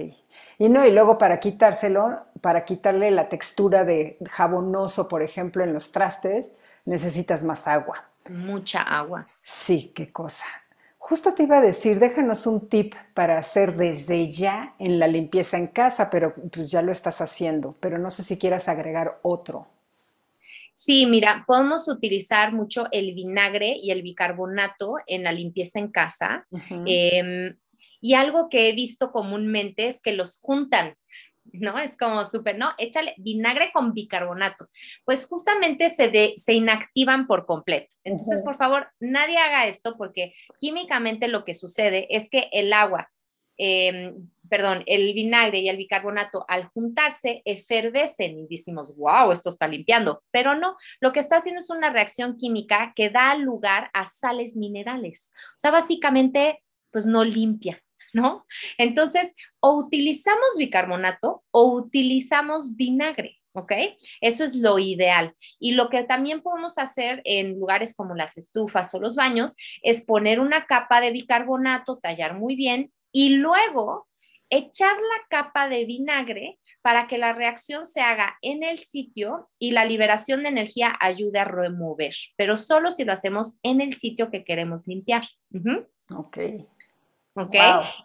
Y no, y luego para quitárselo, para quitarle la textura de jabonoso, por ejemplo, en los trastes, necesitas más agua. Mucha agua. Sí, qué cosa. Justo te iba a decir, déjanos un tip para hacer desde ya en la limpieza en casa, pero pues ya lo estás haciendo, pero no sé si quieras agregar otro. Sí, mira, podemos utilizar mucho el vinagre y el bicarbonato en la limpieza en casa. Y algo que he visto comúnmente es que los juntan, ¿no? Es como súper, ¿no? Échale vinagre con bicarbonato. Pues justamente se, se inactivan por completo. Entonces, por favor, nadie haga esto porque químicamente lo que sucede es que el agua, em, perdón, el vinagre y el bicarbonato al juntarse efervescen y decimos, wow, esto está limpiando, pero no, lo que está haciendo es una reacción química que da lugar a sales minerales. O sea, básicamente, pues no limpia, ¿no? Entonces, o utilizamos bicarbonato o utilizamos vinagre. ¿ok? Eso es lo ideal. Y lo que también podemos hacer en lugares como las estufas o los baños es poner una capa de bicarbonato, tallar muy bien y luego echar la capa de vinagre para que la reacción se haga en el sitio y la liberación de energía ayude a remover, pero solo si lo hacemos en el sitio que queremos limpiar. Ok. ¿Ok?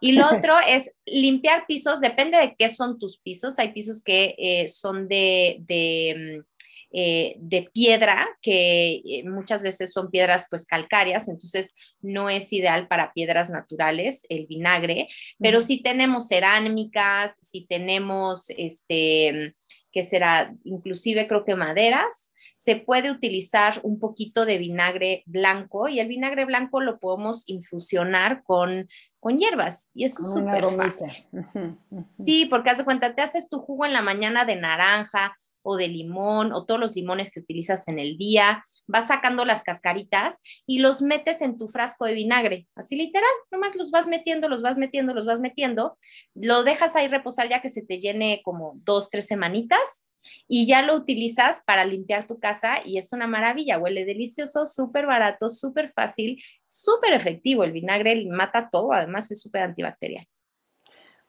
Y lo otro es limpiar pisos, depende de qué son tus pisos. Hay pisos que eh, son de, de, mm, eh, de, piedra, que eh, muchas veces son piedras pues calcáreas, entonces no es ideal para piedras naturales el vinagre, pero si tenemos cerámicas, si tenemos, este, que será, inclusive creo que maderas, se puede utilizar un poquito de vinagre blanco y el vinagre blanco lo podemos infusionar con con hierbas y eso es súper fácil. Sí, porque haz de cuenta, te haces tu jugo en la mañana de naranja o de limón o todos los limones que utilizas en el día, vas sacando las cascaritas y los metes en tu frasco de vinagre, así literal, nomás los vas metiendo, los vas metiendo, los vas metiendo, lo dejas ahí reposar ya que se te llene como dos, tres semanitas y ya lo utilizas para limpiar tu casa y es una maravilla, huele delicioso, súper barato, súper fácil, súper efectivo. El vinagre mata todo, además es súper antibacterial.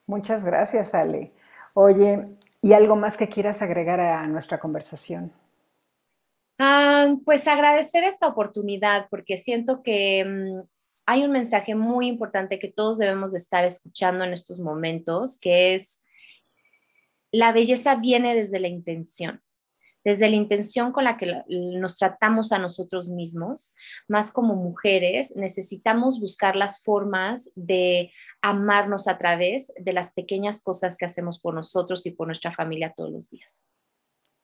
Muchas gracias, Ale. Oye, ¿y algo más que quieras agregar a nuestra conversación? Ah, pues agradecer esta oportunidad porque siento que mm, hay un mensaje muy importante que todos debemos de estar escuchando en estos momentos, que es la belleza viene desde la intención, desde la intención con la que nos tratamos a nosotros mismos, más como mujeres, necesitamos buscar las formas de amarnos a través de las pequeñas cosas que hacemos por nosotros y por nuestra familia todos los días.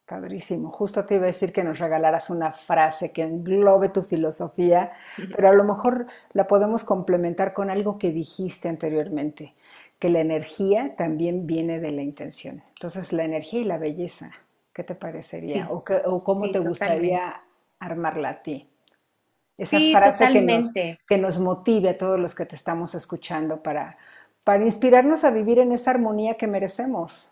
Padrísimo. Justo te iba a decir que nos regalaras una frase que englobe tu filosofía, pero a lo mejor la podemos complementar con algo que dijiste anteriormente, que la energía también viene de la intención. Entonces, la energía y la belleza, ¿qué te parecería? o, cómo te gustaría armarla a ti. Esa frase que nos, que nos, motive a todos los que te estamos escuchando para, para inspirarnos a vivir en esa armonía que merecemos.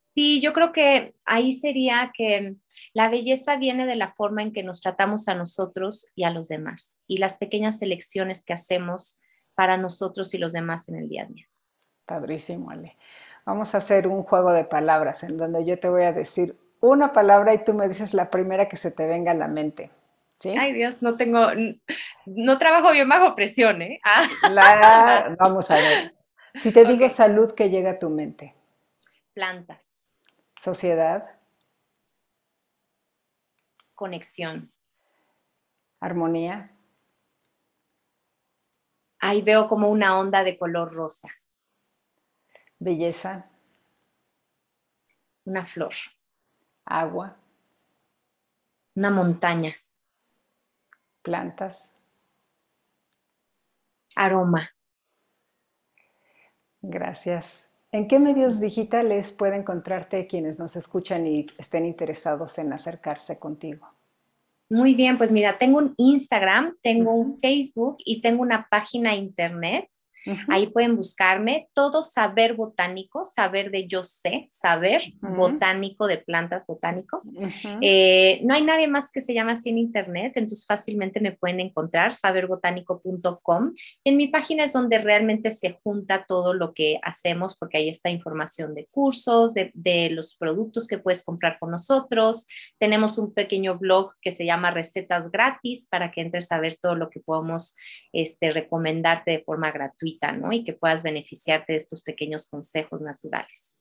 Sí, yo creo que ahí sería que la belleza viene de la forma en que nos tratamos a nosotros y a los demás y las pequeñas elecciones que hacemos para nosotros y los demás en el día a día. Padrísimo, Ale. Vamos a hacer un juego de palabras en donde yo te voy a decir una palabra y tú me dices la primera que se te venga a la mente. ¿Sí? Ay Dios, no tengo, no trabajo bien bajo presión, ¿eh? Ah. vamos a ver. Si te digo salud, ¿qué llega a tu mente? Plantas. Sociedad. Conexión. Armonía. Ahí veo como una onda de color rosa. Belleza. Una flor. Agua. Una montaña. Plantas. Aroma. Gracias. ¿En qué medios digitales puede encontrarte quienes nos escuchan y estén interesados en acercarse contigo? Muy bien, pues mira, tengo un Instagram, tengo un Facebook y tengo una página internet Ahí pueden buscarme todo saber botánico, saber de yo sé, saber botánico de plantas botánico. Eh, no hay nadie más que se llama así en internet, entonces fácilmente me pueden encontrar, saberbotánico.com. En mi página es donde realmente se junta todo lo que hacemos, porque ahí está información de cursos, de, de los productos que puedes comprar con nosotros. Tenemos un pequeño blog que se llama Recetas Gratis para que entres a ver todo lo que podemos este, recomendarte de forma gratuita y que puedas beneficiarte de estos pequeños consejos naturales.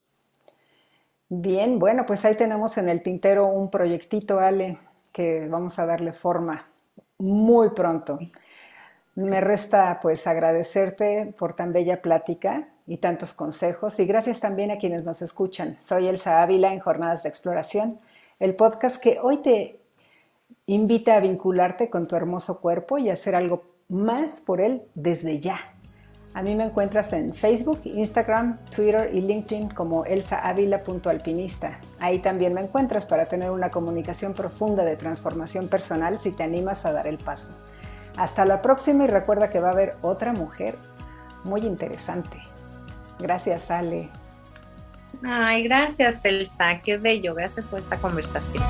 Bien, bueno, pues ahí tenemos en el tintero un proyectito, Ale, que vamos a darle forma muy pronto. Me resta pues agradecerte por tan bella plática y tantos consejos y gracias también a quienes nos escuchan. Soy Elsa Ávila en Jornadas de Exploración, el podcast que hoy te invita a vincularte con tu hermoso cuerpo y hacer algo más por él desde ya. A mí me encuentras en Facebook, Instagram, Twitter y LinkedIn como elsaavila.alpinista. Ahí también me encuentras para tener una comunicación profunda de transformación personal si te animas a dar el paso. Hasta la próxima y recuerda que va a haber otra mujer muy interesante. Gracias, Ale. Ay, gracias, Elsa. Qué bello. Gracias por esta conversación.